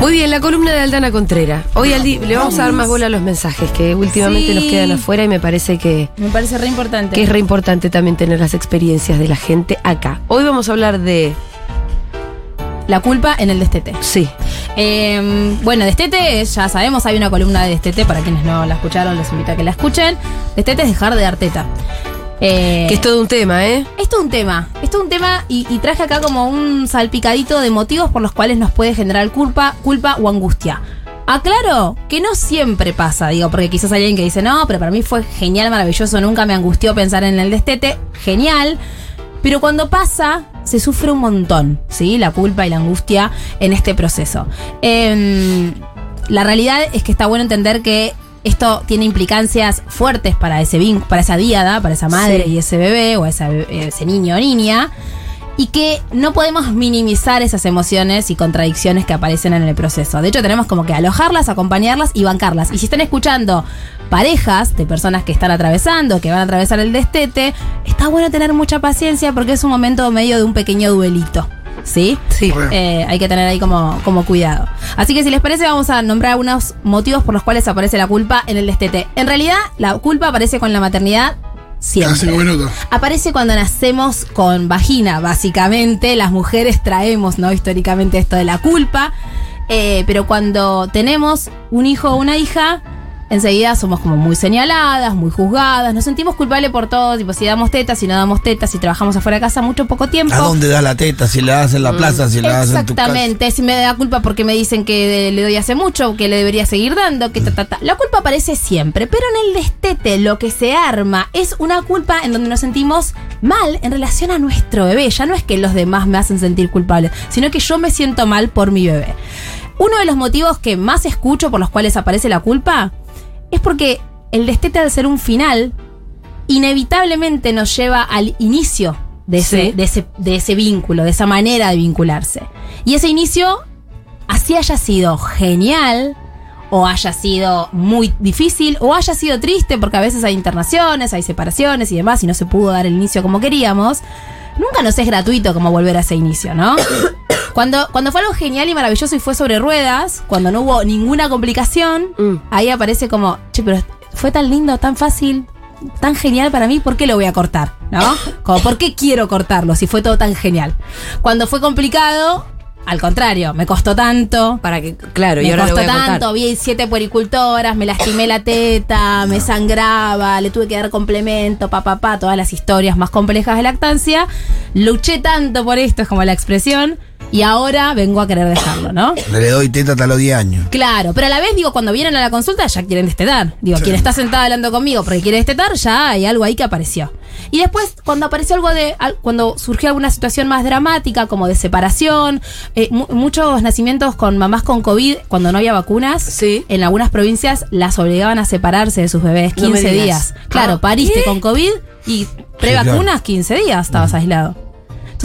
Muy bien, la columna de Aldana Contrera. Hoy Aldi, le vamos a dar más bola a los mensajes que últimamente Sí. nos quedan afuera y me parece que, Me parece re importante. que es re importante también tener las experiencias de la gente acá. Hoy vamos a hablar de. La culpa en el destete. Sí. Eh, bueno, destete, ya sabemos, hay una columna de destete, para quienes no la escucharon, les invito a que la escuchen. Destete es dejar de dar teta. Eh, Que es todo un tema, ¿eh? Es todo un tema, es todo un tema y, y traje acá como un salpicadito de motivos por los cuales nos puede generar culpa, culpa o angustia. Aclaro que no siempre pasa, digo, porque quizás hay alguien que dice, no, pero para mí fue genial, maravilloso, nunca me angustió pensar en el destete, genial. Pero cuando pasa, se sufre un montón, ¿sí? La culpa y la angustia en este proceso. Em, la realidad es que está bueno entender que esto tiene implicancias fuertes para ese para esa diada, para esa madre Sí. y ese bebé o esa be- ese niño o niña. Y que no podemos minimizar esas emociones y contradicciones que aparecen en el proceso. De hecho, tenemos como que alojarlas, acompañarlas y bancarlas. Y si están escuchando parejas de personas que están atravesando, que van a atravesar el destete, está bueno tener mucha paciencia porque es un momento medio de un pequeño duelito. ¿Sí? Sí. Eh, hay que tener ahí como, como cuidado. Así que si les parece, vamos a nombrar algunos motivos por los cuales aparece la culpa en el destete. En realidad, la culpa aparece con la maternidad siempre. Minutos. Aparece cuando nacemos con vagina, básicamente. Las mujeres traemos, ¿no? Históricamente esto de la culpa. Eh, pero cuando tenemos un hijo o una hija, enseguida somos como muy señaladas, muy juzgadas. Nos sentimos culpables por todo. Tipo, si damos tetas, si no damos tetas, si trabajamos afuera de casa mucho poco tiempo. ¿A dónde das la teta? Si la das en la plaza, si la das en tu casa. Exactamente, si me da culpa porque me dicen que le doy hace mucho, que le debería seguir dando, que ta, ta, ta. La culpa aparece siempre, pero en el destete lo que se arma es una culpa en donde nos sentimos mal en relación a nuestro bebé. Ya no es que los demás me hacen sentir culpable, sino que yo me siento mal por mi bebé. Uno de los motivos que más escucho por los cuales aparece la culpa es porque el destete al ser un final inevitablemente nos lleva al inicio de ese, Sí. de, ese, de ese vínculo, de esa manera de vincularse. Y ese inicio, así haya sido genial, o haya sido muy difícil, o haya sido triste, porque a veces hay internaciones, hay separaciones y demás, y no se pudo dar el inicio como queríamos, nunca nos es gratuito como volver a ese inicio, ¿no? Cuando, cuando fue algo genial y maravilloso y fue sobre ruedas, cuando no hubo ninguna complicación, Mm. ahí aparece como, che, pero fue tan lindo, tan fácil, tan genial para mí, ¿por qué lo voy a cortar? ¿No? Como, ¿por qué quiero cortarlo si fue todo tan genial? Cuando fue complicado, al contrario, me costó tanto. Para que, claro, y Me ahora lo costó voy a contar. tanto, vi siete puericultoras, me lastimé la teta, me sangraba, le tuve que dar complemento, pa, pa, pa, todas las historias más complejas de lactancia. Luché tanto por esto, es como la expresión, y ahora vengo a querer dejarlo, ¿no? Le doy teta hasta los 10 años. Claro, pero a la vez, digo, cuando vienen a la consulta ya quieren destetar. Digo, Sí. quien está sentado hablando conmigo porque quiere destetar, ya hay algo ahí que apareció. Y después, cuando apareció algo de. Cuando surgió alguna situación más dramática, como de separación, eh, mu- muchos nacimientos con mamás con COVID, cuando no había vacunas, Sí. en algunas provincias las obligaban a separarse de sus bebés No me 15 digas. días. Claro, Ah, pariste ¿qué? con COVID y pre-vacunas 15 días estabas aislado.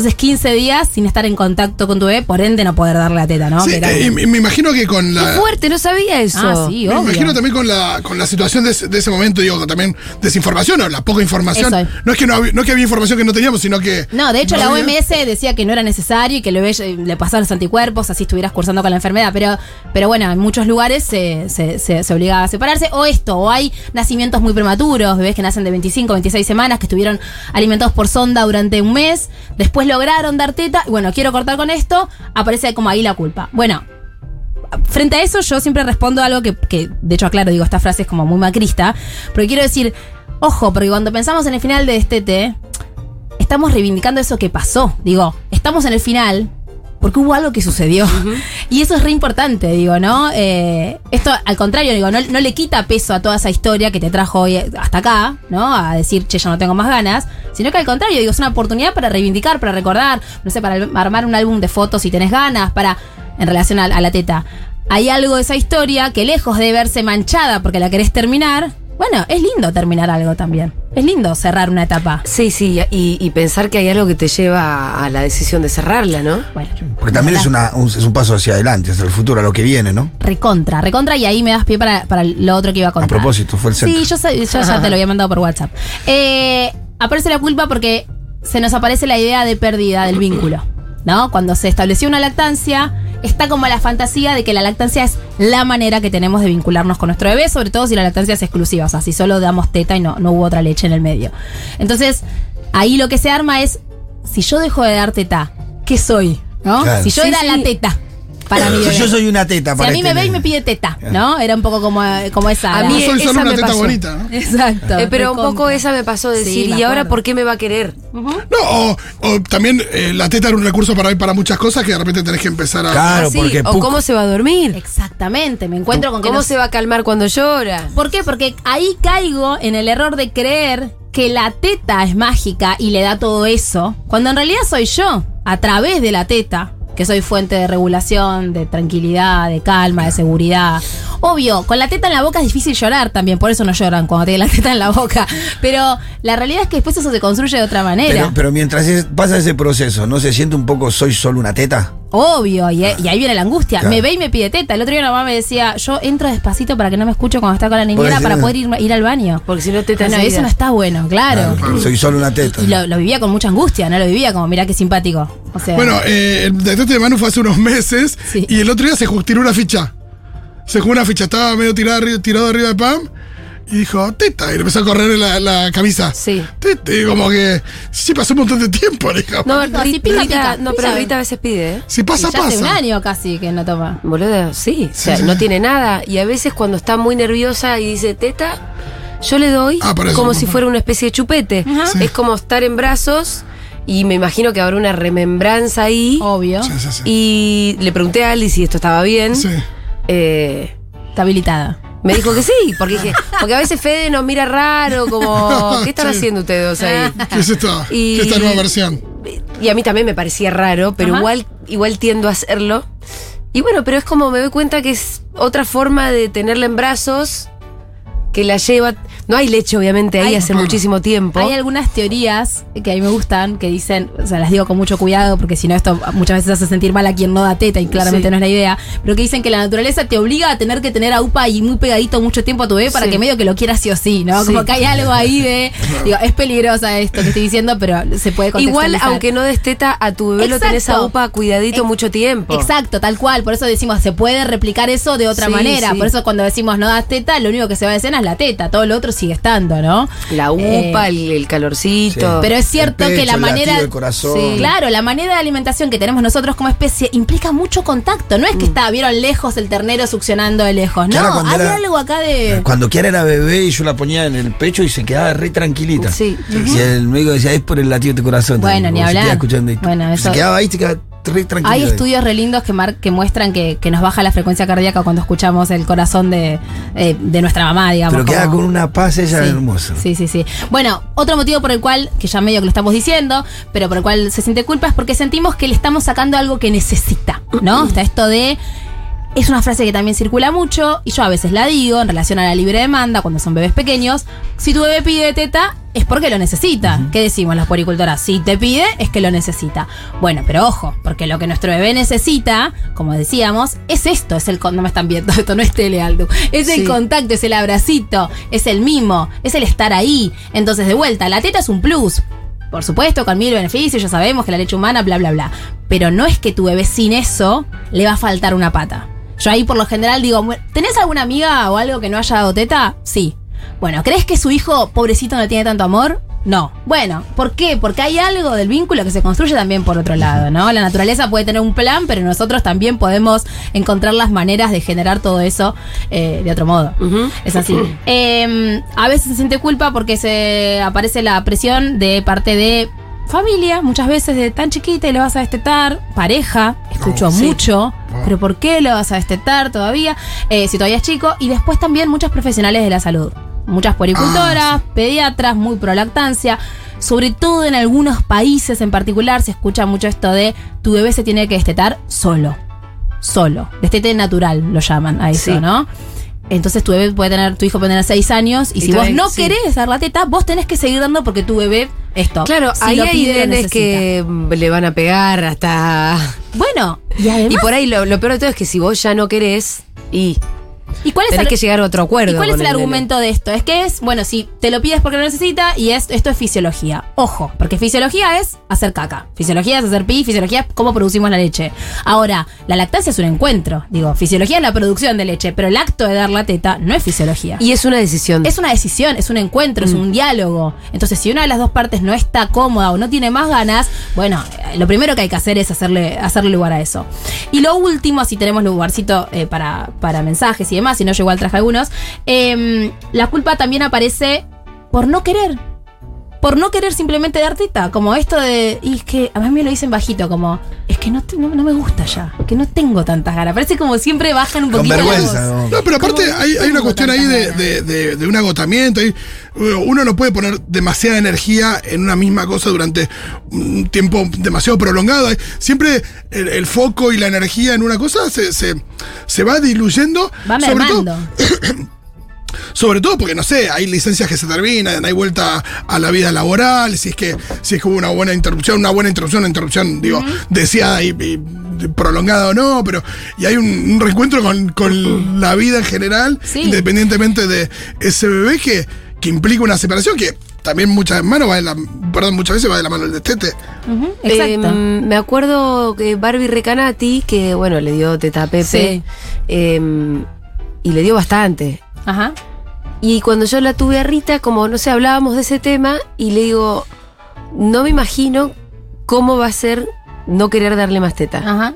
Entonces 15 días sin estar en contacto con tu bebé, por ende no poder darle la teta, ¿no? Sí, eh, me me imagino que con Qué la. fuerte, no sabía eso. Ah, sí, Me obvio. imagino también con la, con la situación de ese, de ese momento, digo, también desinformación o la poca información. Eso. No es, que no, había, no es que había información que no teníamos, sino que. No, de hecho no la había- OMS decía que no era necesario y que le, le pasaban los anticuerpos, así estuvieras cursando con la enfermedad. Pero, pero bueno, en muchos lugares se, se, se- se obligaba a separarse. O esto, o hay nacimientos muy prematuros, bebés que nacen de 25, 26 semanas, que estuvieron alimentados por sonda durante un mes, después lograron dar teta, bueno, quiero cortar con esto, aparece como ahí la culpa. Bueno, frente a eso yo siempre respondo algo que, de hecho aclaro, digo, esta frase es como muy macrista, porque quiero decir, ojo, porque cuando pensamos en el final de este té, estamos reivindicando eso que pasó. Digo, estamos en el final porque hubo algo que sucedió. Y eso es re importante, digo, ¿no? Eh, esto, al contrario, digo, no, no le quita peso a toda esa historia que te trajo hoy hasta acá, ¿no? A decir, che, ya no tengo más ganas. Sino que al contrario, digo, es una oportunidad para reivindicar, para recordar, no sé, para armar un álbum de fotos si tenés ganas, para, en relación a, a la teta. Hay algo de esa historia que lejos de verse manchada porque la querés terminar, bueno, es lindo terminar algo también. Es lindo cerrar una etapa. Sí, sí, y, y pensar que hay algo que te lleva a la decisión de cerrarla, ¿no? Bueno. Porque también es, una, un, es un paso hacia adelante, hacia el futuro, a lo que viene, ¿no? Recontra, recontra, y ahí me das pie para, para lo otro que iba a A contar. propósito, fue el centro. Sí, yo, sé- yo ya te lo había mandado por WhatsApp. Eh, aparece la culpa porque se nos aparece la idea de pérdida del vínculo. ¿No? Cuando se estableció una lactancia, está como la fantasía de que la lactancia es la manera que tenemos de vincularnos con nuestro bebé, sobre todo si la lactancia es exclusiva, o sea, si solo damos teta y no, no hubo otra leche en el medio. Entonces, ahí lo que se arma es, si yo dejo de dar teta, ¿qué soy? ¿No? Claro. Si yo Sí, era sí. la teta para mi Si yo soy una teta Si para a mí me ve y me pide teta, ¿no? Era un poco como, como esa. A mí No soy esa solo una me teta pasó. bonita, ¿no? Exacto. Eh, pero un poco esa me pasó de Sí, decir, ¿y ahora por qué me va a querer? No, o, o también eh, la teta era un recurso para, para muchas cosas que de repente tenés que empezar a. Claro, Así, porque o cómo se va a dormir. Exactamente, me encuentro con que ¿Cómo no- se va a calmar cuando llora? ¿Por qué? Porque ahí caigo en el error de creer que la teta es mágica y le da todo eso, cuando en realidad soy yo, a través de la teta, que soy fuente de regulación, de tranquilidad, de calma, de seguridad. Obvio, con la teta en la boca es difícil llorar también, por eso no lloran cuando tienen la teta en la boca. Pero la realidad es que después eso se construye de otra manera. Pero, pero mientras es- pasa ese proceso, ¿no se siente un poco soy solo una teta? Obvio, y, y ahí viene la angustia. Claro. Me ve y me pide teta. El otro día una mamá me decía, yo entro despacito para que no me escuche cuando está con la niñera para no- poder ir, ir al baño. Porque si no te Bueno, eso no está bueno, claro. Soy solo una teta. Y lo, lo vivía con mucha angustia, no lo vivía como, mirá qué simpático. O sea, Bueno, eh, el destete de Manu fue hace unos meses Sí. y el otro día se tiró una ficha. Se jugó una ficha, estaba medio tirado, arri- tirado arriba de Pam y dijo, teta, y le empezó a correr la, la camisa. Sí. Teta, y como que, sí, pasó un montón de tiempo, dijo. No, No, si Ri- pica, pica, no, pero Rita a veces pide, ¿eh? Si pasa, y ya hace un pasa. año casi que no toma. Boludo, sí. O sea, Sí, sí. no tiene nada. Y a veces cuando está muy nerviosa y dice teta, yo le doy Ah, como si fuera una especie de chupete. Sí. Es como estar en brazos y me imagino que habrá una remembranza ahí. Obvio. Sí, sí, sí. Y le pregunté a Ali si esto estaba bien. Sí. Eh, Está habilitada. me dijo que sí, porque dije, porque a veces Fede nos mira raro, como, ¿qué están Sí. haciendo ustedes dos ahí? ¿Qué es esta, Y- qué es esta nueva versión? Y a mí también me parecía raro, pero Ajá. igual, igual tiendo a hacerlo. Y bueno, pero es como me doy cuenta que es otra forma de tenerla en brazos que la lleva. No hay leche, obviamente, ahí Hay- hace muchísimo tiempo. Hay algunas teorías que a mí me gustan que dicen, o sea, las digo con mucho cuidado porque si no esto muchas veces hace sentir mal a quien no da teta y claramente Sí. no es la idea, pero que dicen que la naturaleza te obliga a tener que tener a UPA y muy pegadito mucho tiempo a tu bebé para Sí. que medio que lo quieras sí o sí, ¿no? Como que hay algo ahí de, digo, es peligrosa esto que estoy diciendo, pero se puede Igual, aunque no des teta, a tu bebé lo Exacto. tenés a UPA cuidadito mucho tiempo. Exacto, tal cual. Por eso decimos, se puede replicar eso de otra manera. Por eso cuando decimos no das teta, lo único que se va de escena es la teta. Todo lo otro sigue estando, ¿no? La UPA, Eh, el, el calorcito. Sí. Pero es cierto El que la el manera. latido del corazón. Sí, claro, la manera de alimentación que tenemos nosotros como especie implica mucho contacto. No es que está, vieron lejos el ternero succionando de lejos. No, Claro, hay era- algo acá de. Cuando Kiara era bebé y yo la ponía en el pecho y se quedaba re tranquilita. Sí. Y el médico decía, es por el latido de tu corazón. Bueno, ni se hablar. escuchando Bueno, Se eso- quedaba ahí se quedaba re. Hay estudios re lindos que, mar- que muestran que, que nos baja la frecuencia cardíaca cuando escuchamos el corazón de, eh, de nuestra mamá, digamos. Pero queda como- con una paz ella Sí, hermosa. Sí, sí, sí. Bueno, otro motivo por el cual, que ya medio que lo estamos diciendo, pero por el cual se siente culpa es porque sentimos que le estamos sacando algo que necesita, ¿no? Está esto de. Es una frase que también circula mucho y yo a veces la digo en relación a la libre demanda cuando son bebés pequeños. Si tu bebé pide teta es porque lo necesita. ¿Qué decimos las poricultoras? Si te pide es que lo necesita. Bueno, pero ojo, porque lo que nuestro bebé necesita, como decíamos, es esto, es el no me están viendo, esto no es tele Aldo. Es el contacto, es el abracito, es el mimo, es el estar ahí. Entonces, de vuelta, la teta es un plus. Por supuesto, con mil beneficios, ya sabemos que la leche humana, bla, bla, bla. Pero no es que tu bebé sin eso le va a faltar una pata. Yo ahí por lo general digo, ¿tenés alguna amiga o algo que no haya dado teta? Sí. Bueno, ¿crees que su hijo, pobrecito, no tiene tanto amor? No. Bueno, ¿por qué? Porque hay algo del vínculo que se construye también por otro lado, ¿no? La naturaleza puede tener un plan, pero nosotros también podemos encontrar las maneras de generar todo eso eh, de otro modo. Es así. Eh, a veces se siente culpa porque se aparece la presión de parte de familia, muchas veces de tan chiquita y le vas a destetar, pareja, escucho sí. mucho, pero ¿por qué lo vas a destetar todavía? Eh, si todavía es chico, y después también muchos profesionales de la salud, muchas poricultoras, pediatras, muy pro lactancia. Sobre todo en algunos países en particular se escucha mucho esto de tu bebé se tiene que destetar solo. Solo. Destete natural lo llaman a eso, Sí. ¿no? Entonces tu bebé puede tener, tu hijo puede tener 6 años, y, Y si vos no sí. querés dar la teta, vos tenés que seguir dando porque tu bebé esto. Claro, si ahí hay nenes que mm, le van a pegar hasta. Bueno, y además. Y por ahí lo, lo peor de todo es que si vos ya no querés, y ¿Y cuál es tenés el- que llegar a otro acuerdo. ¿Y cuál es el argumento de esto? Es que es, bueno, si te lo pides porque lo necesita y es, esto es fisiología. Ojo, porque fisiología es hacer caca. Fisiología es hacer pi, fisiología es cómo producimos la leche. Ahora, la lactancia es un encuentro. Digo, fisiología es la producción de leche, pero el acto de dar la teta no es fisiología. Y es una decisión. es una decisión, es un encuentro, es un diálogo. Entonces, si una de las dos partes no está cómoda o no tiene más ganas, bueno, eh, lo primero que hay que hacer es hacerle, hacerle lugar a eso. Y lo último, si tenemos lugarcito eh, para, para mensajes y demás, si no, yo igual traje algunos, em, la culpa también aparece por no querer. Por no querer simplemente dar teta, como esto de. Y es que a mí me lo dicen bajito, como. Es que no, te- no, no me gusta ya, que no tengo tantas ganas. Parece como siempre bajan un Con poquito. la vergüenza, voz. ¿no? No, pero aparte Como hay, hay una cuestión ahí de, de- de- de un agotamiento. ahí, uno no puede poner demasiada energía en una misma cosa durante un tiempo demasiado prolongado. Siempre el, el foco y la energía en una cosa se, se, se va diluyendo. Va sobre todo, mermando. sobre todo porque, no sé, hay licencias que se terminan, hay vuelta a la vida laboral, si es que, si es que hubo una buena interrupción, una buena interrupción, una interrupción, digo, deseada y, y prolongada o no, pero y hay un, un reencuentro con, con la vida en general, Sí. independientemente de ese bebé que, que implica una separación que también muchas manos va de la, perdón, muchas veces va de la mano del destete. Ujú, exacto. Me acuerdo que Barbie Recanati, que bueno, le dio teta a Pepe. Sí. em, y le dio bastante. Ajá. Y cuando yo la tuve a Rita, como no sé, hablábamos de ese tema, y le digo, no me imagino cómo va a ser no querer darle más teta. Ajá.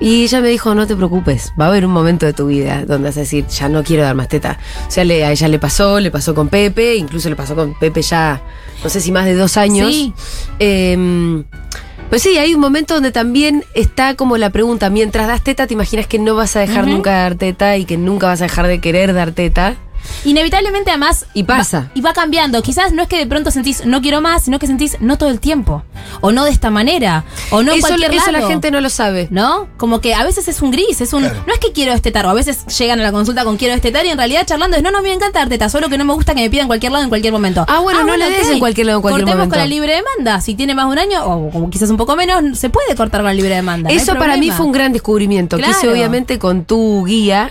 Y ella me dijo, no te preocupes, va a haber un momento de tu vida donde vas a decir, ya no quiero dar más teta. O sea, le- a ella le pasó, le pasó con Pepe, incluso le pasó con Pepe ya, no sé si más de dos años. Sí. Em, pues sí, hay un momento donde también está como la pregunta, mientras das teta, te imaginas que no vas a dejar nunca de dar teta y que nunca vas a dejar de querer dar teta. Inevitablemente, además. Y pasa. va- y va cambiando. Quizás no es que de pronto sentís no quiero más, sino que sentís no todo el tiempo. O no de esta manera. O no en eso cualquier eso la gente no lo sabe. ¿No? Como que a veces es un gris, es un. Claro. No es que quiero estetar, o a veces llegan a la consulta con quiero estetar y en realidad charlando es no, no me encanta dar teta, solo que no me gusta que me pidan en cualquier lado en cualquier momento. Ah, bueno, no le des en cualquier lado en cualquier Cortemos momento. con la libre demanda. Si tiene más de un año, o como quizás un poco menos, se puede cortar con la libre demanda. no Eso para mí fue un gran descubrimiento. que hice obviamente con tu guía,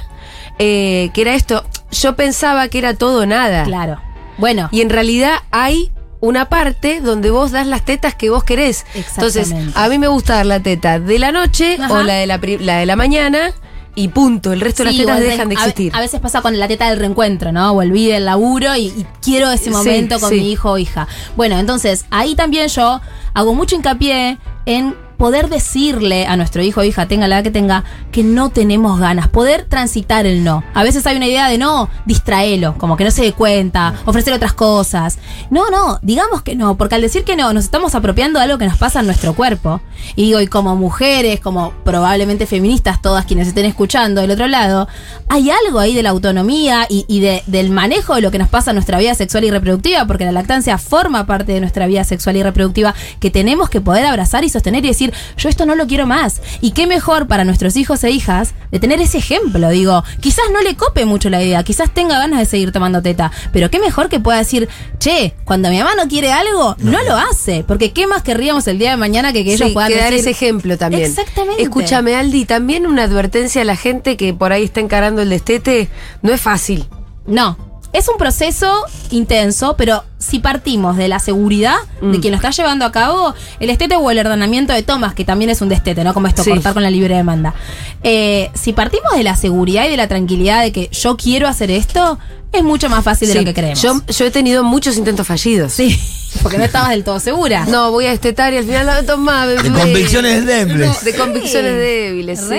eh, que era esto. Yo pensaba que era todo o nada. Claro. Bueno. Y en realidad hay una parte donde vos das las tetas que vos querés. Entonces, a mí me gusta dar la teta de la noche Ajá. o la de la, la de la mañana y punto. El resto de las tetas dejan de existir. A, veces pasa con la teta del reencuentro, ¿no? Volví del laburo y, y quiero ese Sí, momento con sí. mi hijo o hija. Bueno, entonces ahí también yo hago mucho hincapié en poder decirle a nuestro hijo o hija, tenga la edad que tenga, que no tenemos ganas, poder transitar el no. A veces hay una idea de no, distraelo, como que no se dé cuenta, ofrecer otras cosas. No, no, digamos que no, porque al decir que no, nos estamos apropiando de algo que nos pasa en nuestro cuerpo. Y digo, y como mujeres, como probablemente feministas, todas quienes estén escuchando del otro lado, hay algo ahí de la autonomía y, y de- del manejo de lo que nos pasa en nuestra vida sexual y reproductiva, porque la lactancia forma parte de nuestra vida sexual y reproductiva, que tenemos que poder abrazar y sostener y decir, yo esto no lo quiero más. Y qué mejor para nuestros hijos e hijas de tener ese ejemplo. Digo, quizás no le cope mucho la idea, quizás tenga ganas de seguir tomando teta, pero qué mejor que pueda decir, che, cuando mi mamá no quiere algo, no, lo hace, porque qué más querríamos el día de mañana que que ellos Sí, puedan que dar ese ejemplo también. Exactamente. Escúchame, Aldi, también una advertencia a la gente que por ahí está encarando el destete. No es fácil. No. Es un proceso intenso, pero si partimos de la seguridad Mm. de quien lo está llevando a cabo, el estete o el ordenamiento de tomas, que también es un destete, ¿no? Como esto, Sí. cortar con la libre demanda. Eh, si partimos de la seguridad y de la tranquilidad de que yo quiero hacer esto, es mucho más fácil de lo que creemos. Yo, yo he tenido muchos intentos fallidos. sí, porque no estabas del todo segura. No, voy a destetar y al final no tomá, bebé. De convicciones débiles. De convicciones débiles, sí.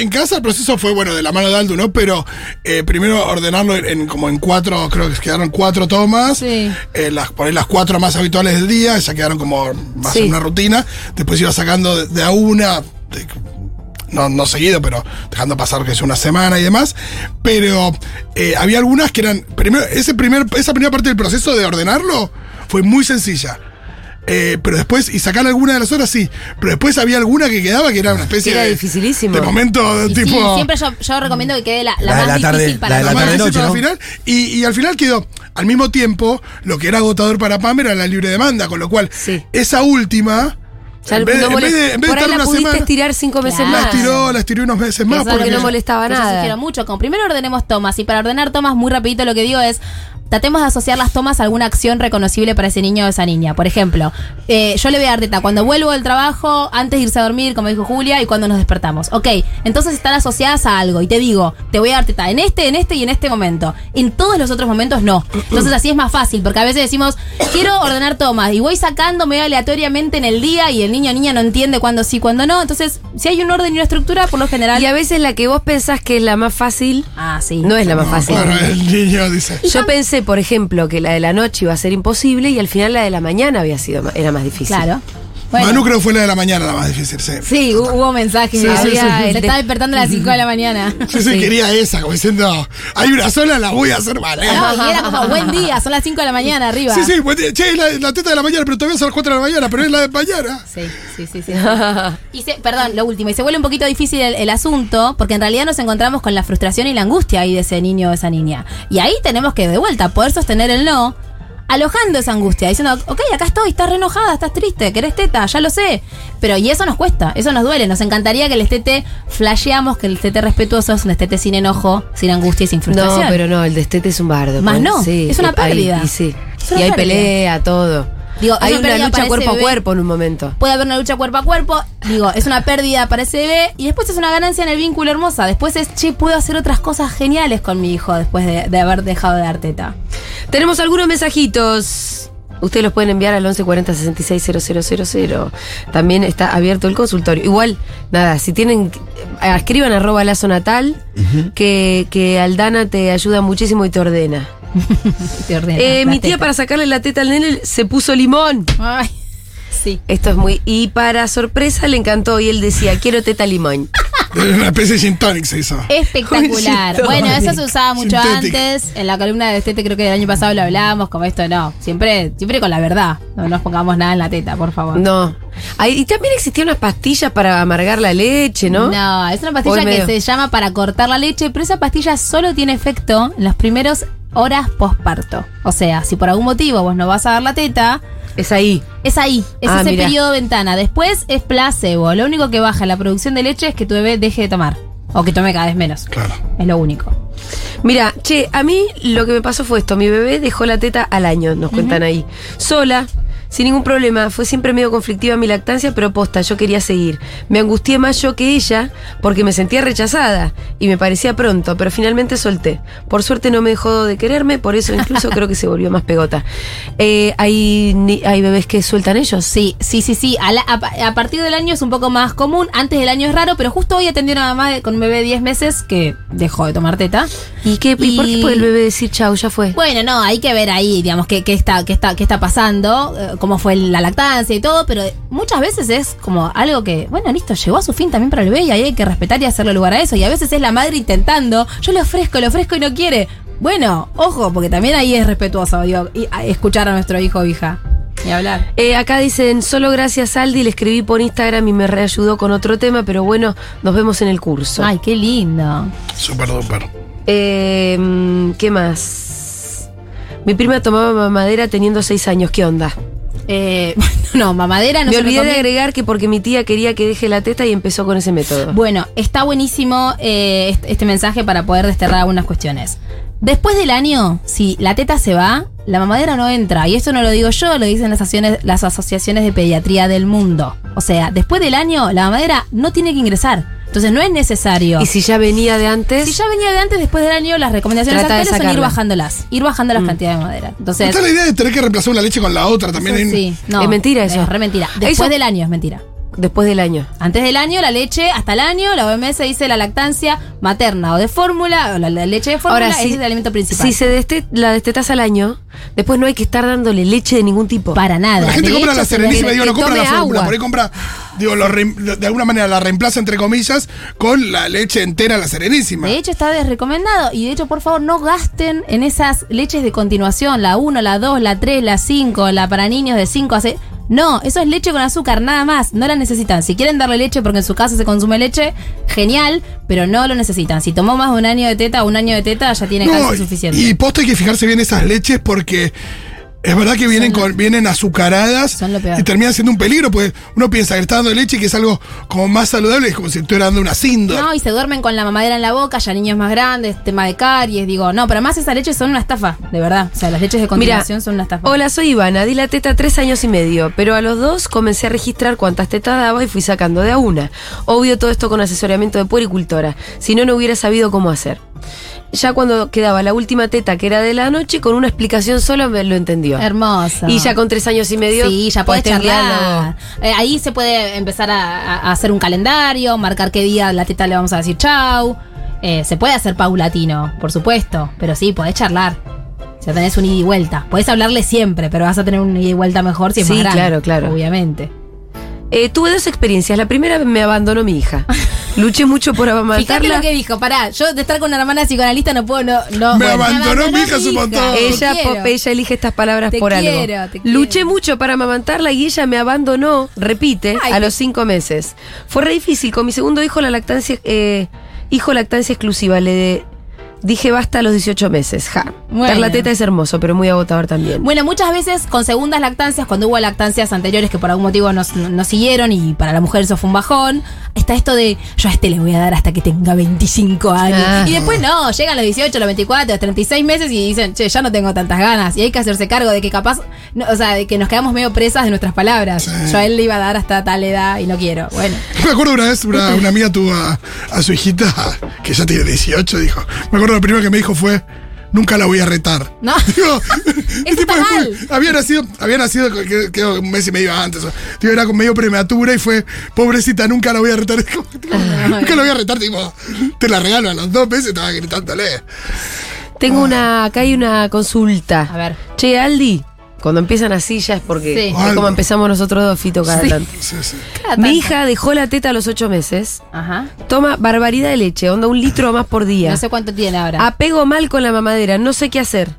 En casa el proceso fue, bueno, de la mano de Aldo, ¿no? Pero eh, primero ordenarlo en, en como en cuatro, creo que quedaron cuatro tomas. Sí. Eh, las, por ahí las cuatro más habituales del día, ya quedaron como más Sí. en una rutina. Después iba sacando de, de a una, de- no, no seguido, pero dejando pasar que es una semana y demás. Pero eh, había algunas que eran, primero, ese primer, esa primera parte del proceso de ordenarlo fue muy sencilla. Eh, pero después, y sacar alguna de las horas sí. Pero después había alguna que quedaba que era una especie Era de. dificilísimo. De momento, Y sí, tipo. siempre yo, yo recomiendo que quede la, la La de la tarde- difícil para la el final. Y, y al final quedó, al mismo tiempo, lo que era agotador para Pam era la libre demanda, con lo cual, Sí. esa última. Ya en vez, no en vez molest- de, en vez de por ahí estar la una pudiste semana. estirar cinco meses Claro. La más. estiró, la estiró unos meses más. Porque no molestaba nada. mucho. Como primero ordenemos tomas y para ordenar tomas, muy rapidito lo que digo es. Tratemos de asociar las tomas a alguna acción reconocible para ese niño o esa niña. Por ejemplo, eh, yo le voy a dar teta cuando vuelvo del trabajo, antes de irse a dormir, como dijo Julia, y cuando nos despertamos. Ok, entonces están asociadas a algo. Y te digo, te voy a dar teta en este, en este y en este momento. En todos los otros momentos no. Entonces así es más fácil, porque a veces decimos, quiero ordenar tomas y voy sacando medio aleatoriamente en el día y el niño o niña no entiende cuándo sí, cuándo no. Entonces, si hay un orden y una estructura, por lo general. Y a veces la que vos pensás que es la más fácil, Ah, sí. no es la más fácil. Claro, el niño dice. Yo pensé, por ejemplo, que la de la noche iba a ser imposible y al final la de la mañana había sido era más difícil. Claro. Bueno. Manu creo que fue la de la mañana la más difícil, sí. Sí, hu- hubo mensajes. Sí, de- sí, sí. Se está despertando a las 5 de la mañana. Sí, sí, Sí. quería esa, como diciendo, hay una sola, la voy a hacer mal. ¿eh? No, y era como, buen día, son las 5 de la mañana arriba. Sí, sí, buen día. che, es la, la teta de la mañana, pero todavía son las 4 de la mañana, pero es la de mañana. Sí, sí, sí, sí. Y se, perdón, lo último, y se vuelve un poquito difícil el, el asunto, porque en realidad nos encontramos con la frustración y la angustia ahí de ese niño o esa niña. Y ahí tenemos que, de vuelta, poder sostener el no, alojando esa angustia, diciendo, ok, acá estoy, estás re enojada, estás triste, querés teta, ya lo sé. Pero y eso nos cuesta, eso nos duele, nos encantaría que el estete flasheamos, que el estete respetuoso es un estete sin enojo, sin angustia y sin frustración. No, pero no, el destete es un bardo. Más pues, no, sí, es una hay- pérdida. y sí. Y hay pérdida. pelea, todo. Digo, hay una lucha cuerpo a cuerpo en un momento. Puede haber una lucha cuerpo a cuerpo, digo, es una pérdida para ese bebé y después es una ganancia en el vínculo hermosa. Después es, che, puedo hacer otras cosas geniales con mi hijo después de, de haber dejado de dar teta. Tenemos algunos mensajitos. Ustedes los pueden enviar al 1140 660000. También está abierto el consultorio. Igual, nada, si tienen, eh, escriban arroba lazo natal, que, que Aldana te ayuda muchísimo y te ordena. Te ordena Eh, mi tía teta. para sacarle la teta al nene se puso limón. Ay, sí. Esto es muy... Y para sorpresa le encantó y él decía, quiero teta limón. Una especie de gin tonic se hizo. Espectacular. Uy, Bueno, eso se usaba mucho antes. En la columna de Estete creo que el año pasado lo hablábamos, como esto no. Siempre, siempre con la verdad. No nos pongamos nada en la teta, por favor. No. Ay, y también existían unas pastillas para amargar la leche, ¿no? No, es una Hoy pastilla que medio- se llama para cortar la leche, pero esa pastilla solo tiene efecto en las primeras horas posparto. O sea, si por algún motivo vos no vas a dar la teta, Es ahí. es ahí, es Ah, ese mirá. periodo de ventana. Después es placebo. Lo único que baja la producción de leche es que tu bebé deje de tomar. O que tome cada vez menos. Claro. Es lo único. Mira, che, a mí lo que me pasó fue esto. Mi bebé dejó la teta al año, nos cuentan ahí. Sola, sin ningún problema. Fue siempre medio conflictiva mi lactancia, pero posta, yo quería seguir. Me angustié más yo que ella porque me sentía rechazada y me parecía pronto, pero finalmente solté. Por suerte no me dejó de quererme, por eso incluso creo que se volvió más pegota. Eh, ¿hay, ¿Hay bebés que sueltan ellos? Sí, sí, sí, sí. A, la- a- a partir del año es un poco más común. Antes del año es raro, pero justo hoy atendí a una mamá con un bebé de 10 meses que dejó de tomar teta. ¿Y, qué, ¿Y por qué puede el bebé decir chau, ya fue? Bueno, no, hay que ver ahí, digamos, qué, qué está, qué está, qué está pasando, eh, cómo fue la lactancia y todo, pero muchas veces es como algo que, bueno, listo, llegó a su fin también para el bebé y ahí hay que respetar y hacerle lugar a eso. Y a veces es la madre intentando, yo le ofrezco, le ofrezco y no quiere. Bueno, ojo, porque también ahí es respetuoso, digo, y, escuchar a nuestro hijo o hija. Y hablar. Eh, acá dicen, solo gracias Aldi, le escribí por Instagram y me reayudó con otro tema, pero bueno, nos vemos en el curso. Ay, qué lindo. Súper duper. Eh, ¿Qué más? Mi prima tomaba mamadera teniendo seis años, ¿qué onda? Eh, no, mamadera no me se olvidé de agregar que porque mi tía quería que deje la teta y empezó con ese método. Bueno, está buenísimo eh, este, este mensaje para poder desterrar algunas cuestiones. Después del año, si la teta se va, la mamadera no entra. Y esto no lo digo yo, lo dicen las, asociaciones- las asociaciones de pediatría del mundo. O sea, después del año, la mamadera no tiene que ingresar. Entonces no es necesario. y si ya venía de antes, Si ya venía de antes, después del año, las recomendaciones Trata de actuales son ir bajándolas. Ir bajando las cantidades de madera. Entonces, Está la idea de tener que reemplazar una leche con la otra también. eso hay- sí, no, Es mentira eso. Es re mentira. Después Eso- del año es mentira. después del año. Antes del año, la leche, hasta el año, la OMS dice la lactancia materna o de fórmula, o la, la leche de fórmula Ahora, es si, el alimento principal. si se deste- la destetas al año, después no hay que estar dándole leche de ningún tipo. Para nada. La gente De compra hecho, la se serenísima, digo, no compra la fórmula. agua. Por ahí compra, digo, lo reem- de alguna manera la reemplaza, entre comillas, con la leche entera, la serenísima. De hecho, está desrecomendado. Y de hecho, por favor, no gasten en esas leches de continuación. La 1, la 2, la 3, la 5, la para niños de 5 a 6. No, eso es leche con azúcar, nada más. No la necesitan. Si quieren darle leche porque en su casa se consume leche, genial, pero no lo necesitan. Si tomó más de un año de teta, un año de teta ya tiene calcio suficiente. Y posta hay que fijarse bien esas leches porque es verdad que vienen, con, vienen azucaradas Son lo peor. y terminan siendo un peligro, pues uno piensa que está dando leche y que es algo como más saludable, es como si estuviera dando una Sindor. No, y se duermen con la mamadera en la boca, ya niños más grandes, tema de caries, digo, no, pero además esas leches son una estafa, de verdad. O sea, las leches de Mira, continuación son una estafa. hola, soy Ivana, di la teta tres años y medio, pero a los dos comencé a registrar cuántas tetas daba y fui sacando de a una. Obvio todo esto con asesoramiento de puericultora, si no, no hubiera sabido cómo hacer. Ya cuando quedaba la última teta, que era de la noche, con una explicación solo me lo entendió. Hermoso. Y ya con tres años y medio. Sí, ya puedes podés charlar. Eh, ahí se puede empezar a, hacer un calendario, marcar qué día la teta le vamos a decir chau. Eh, se puede hacer paulatino, por supuesto, pero sí, podés charlar. Ya tenés un ida y vuelta. Podés hablarle siempre, pero vas a tener un ida y vuelta mejor si es Sí, más grande. claro, claro. Obviamente. Eh, tuve dos experiencias. La primera me abandonó mi hija. Luché mucho por Fíjate amamantarla. lo que dijo, pará, yo de estar con una hermana psicoanalista no puedo, no, no. Me abandonó mi hija, es un montón. Ella, quiero. Pope, ella elige estas palabras Te por quiero, algo. te quiero. Luché mucho para amamantarla y ella me abandonó, repite, Ay. a los cinco meses. Fue re difícil. Con mi segundo hijo, la lactancia, eh, hijo lactancia exclusiva, le dije basta a los 18 meses. Ja. Bueno. Dar la teta es hermoso, pero muy agotador también. Bueno, muchas veces con segundas lactancias, cuando hubo lactancias anteriores que por algún motivo nos, nos siguieron y para la mujer eso fue un bajón, está esto de yo a este le voy a dar hasta que tenga 25 años. Ah. Y después no, llegan los 18, los 24, los 36 meses y dicen, che, ya no tengo tantas ganas. Y hay que hacerse cargo de que capaz, no, o sea, de que nos quedamos medio presas de nuestras palabras. Yo a él le iba a dar hasta tal edad y no quiero. Bueno. Me acuerdo una vez, una, una amiga tuvo a, a su hijita, que ya tiene 18, dijo. Me acuerdo lo primero que me dijo fue, nunca la voy a retar. No. Digo, de mal. había nacido, había nacido que- creo, un mes y medio antes. Digo, era medio prematura y fue, pobrecita, nunca la voy a retar. Digo, tipo, nunca la voy a retar, tipo, te la regalo a los dos meses, estaba gritándole. Tengo una, acá hay una consulta. A ver. Che, Aldi, cuando empiezan así ya es porque Sí. es como empezamos nosotros dos, Fito, cada Sí. tanto. Sí, sí. Cada Mi tanto. hija dejó la teta a los ocho meses. Ajá. Toma barbaridad de leche, onda un litro más por día. No sé cuánto tiene ahora. Apego mal con la mamadera, no sé qué hacer.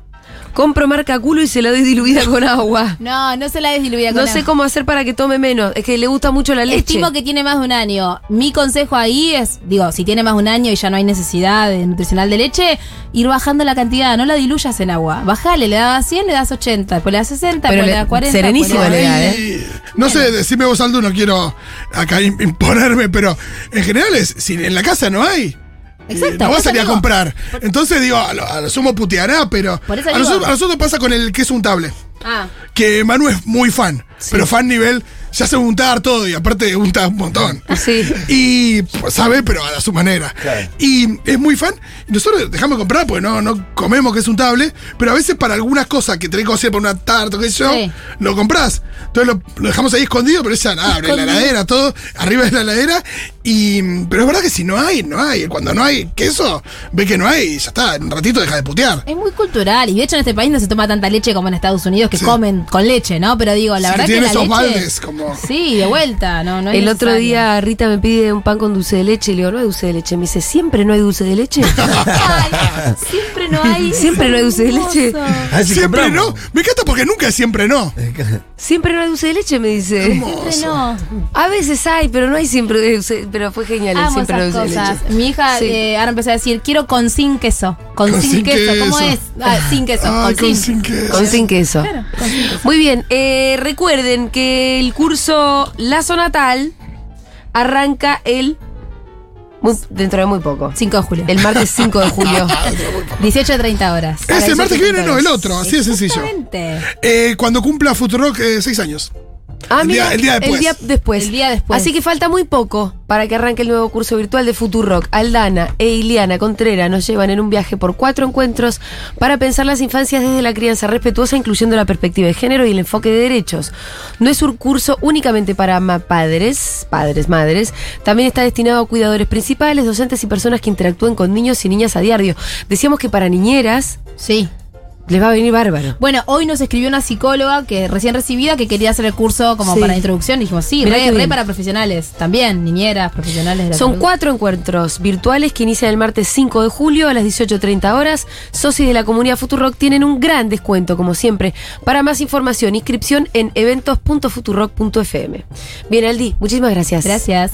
Compro marca culo y se la doy diluida con agua. No, no se la des diluida con No sé agua. cómo hacer para que tome menos. Es que le gusta mucho la leche. Estimo que tiene más de un año. Mi consejo ahí es, digo, si tiene más de un año y ya no hay necesidad de nutricional de leche, ir bajando la cantidad, no la diluyas en agua. Bajale, le das 100, le das 80, después le das 60, Pero después le, le- das 40. serenísima le das- da, Ay, No sé, decime vos, Aldo, no quiero acá im- imponerme, pero en general es, si en la casa no hay. Exacto, No vas por a salir a digo. comprar. Entonces digo, a lo, a lo sumo puteará, pero. Por eso a, nosotros, a nosotros pasa con el queso untable. Ah, Que Manu es muy fan. Pero fan nivel, ya se untar todo y aparte unta un montón. Sí. Y pues, sabe, pero a su manera. Claro. Y es muy fan. Y nosotros dejamos de comprar porque no, no comemos que es untable. Pero a veces para algunas cosas que tenés que hacer para una tarta, qué sé yo, Sí. lo comprás. Entonces lo, lo dejamos ahí escondido, pero ella nada, abre la heladera, todo, arriba de la heladera. Y, pero es verdad que si no hay, no hay. Cuando no hay queso, ve que no hay y ya está. En un ratito deja de putear. es muy cultural. Y de hecho en este país no se toma tanta leche como en Estados Unidos, que Sí. comen con leche, ¿no? Pero digo, la Sí, verdad que tiene la esos leche... baldes como- Sí, de vuelta, no, no es El otro necesario. día Rita me pide un pan con dulce de leche y le digo, no hay dulce de leche. Me dice, ¿siempre no hay dulce de leche? Ay, siempre no hay. Siempre no hay dulce de leche. Hermoso. A ver si siempre compramos. no. Me encanta porque nunca es siempre no. Siempre no hay dulce de leche, me dice. Siempre no. A veces hay, pero no hay siempre. Pero fue genial, Amo siempre no hay dulce de cosas. leche. Mi hija Sí. eh, ahora empezó a decir, quiero con sin queso. Con, Con sin, sin queso. ¿Cómo es? Ah, sin queso. Ay, con, con sin. sin queso. Con sin queso. Claro, con sin queso. Muy bien, eh, recuerden que el curso Lazo Natal arranca el. muy- dentro de muy poco. 5 de julio. El martes 5 de julio. 18 a 30 horas. Es el martes que viene, no, el 18:30. otro, así de sencillo. Exactamente. Eh, cuando cumpla Futurock eh, seis años. Ah, El mira, día- el día después. El día después. El día después. Así que falta muy poco para que arranque el nuevo curso virtual de Futurock. Aldana e Iliana Contreras nos llevan en un viaje por cuatro encuentros para pensar las infancias desde la crianza respetuosa, incluyendo la perspectiva de género y el enfoque de derechos. No es un curso únicamente para padres, padres, madres. También está destinado a cuidadores principales, docentes y personas que interactúen con niños y niñas a diario. Decíamos que para niñeras Sí. Les va a venir bárbaro. Bueno, hoy nos escribió una psicóloga que recién recibida que quería hacer el curso como Sí. para introducción. Dijimos, sí, re, re para profesionales. También, niñeras, profesionales de la Son salud. cuatro encuentros virtuales que inician el martes 5 de julio a las 18.30 horas. Socios de la comunidad Futurock tienen un gran descuento, como siempre. Para más información, inscripción en eventos.futurock.fm. Bien, Aldi, muchísimas gracias. Gracias.